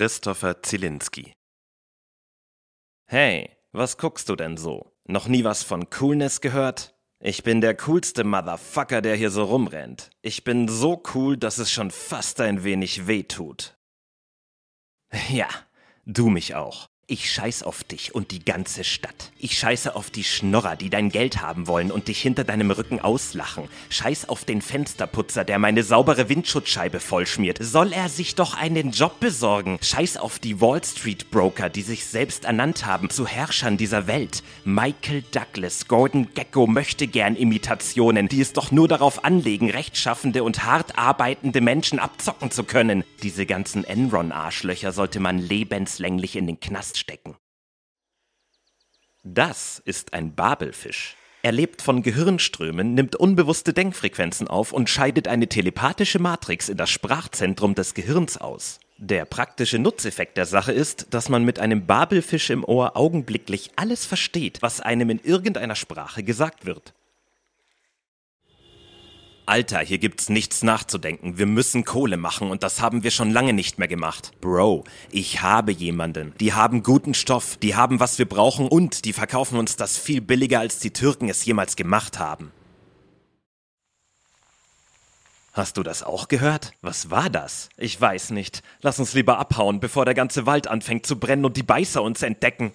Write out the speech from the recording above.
Christopher Zielinski. Hey, was guckst du denn so? Noch nie was von Coolness gehört? Ich bin der coolste Motherfucker, der hier so rumrennt. Ich bin so cool, dass es schon fast ein wenig weh tut. Ja, du mich auch. Ich scheiß auf dich und die ganze Stadt. Ich scheiße auf die Schnorrer, die dein Geld haben wollen und dich hinter deinem Rücken auslachen. Scheiß auf den Fensterputzer, der meine saubere Windschutzscheibe vollschmiert. Soll er sich doch einen Job besorgen? Scheiß auf die Wall Street Broker, die sich selbst ernannt haben zu Herrschern dieser Welt. Michael Douglas, Gordon Gecko möchte gern Imitationen, die es doch nur darauf anlegen, rechtschaffende und hart arbeitende Menschen abzocken zu können. Diese ganzen Enron-Arschlöcher sollte man lebenslänglich in den Knast stecken. Das ist ein Babelfisch. Er lebt von Gehirnströmen, nimmt unbewusste Denkfrequenzen auf und scheidet eine telepathische Matrix in das Sprachzentrum des Gehirns aus. Der praktische Nutzeffekt der Sache ist, dass man mit einem Babelfisch im Ohr augenblicklich alles versteht, was einem in irgendeiner Sprache gesagt wird. Alter, hier gibt's nichts nachzudenken. Wir müssen Kohle machen und das haben wir schon lange nicht mehr gemacht. Bro, ich habe jemanden. Die haben guten Stoff, die haben was wir brauchen und die verkaufen uns das viel billiger als die Türken es jemals gemacht haben. Hast du das auch gehört? Was war das? Ich weiß nicht. Lass uns lieber abhauen, bevor der ganze Wald anfängt zu brennen und die Beißer uns entdecken.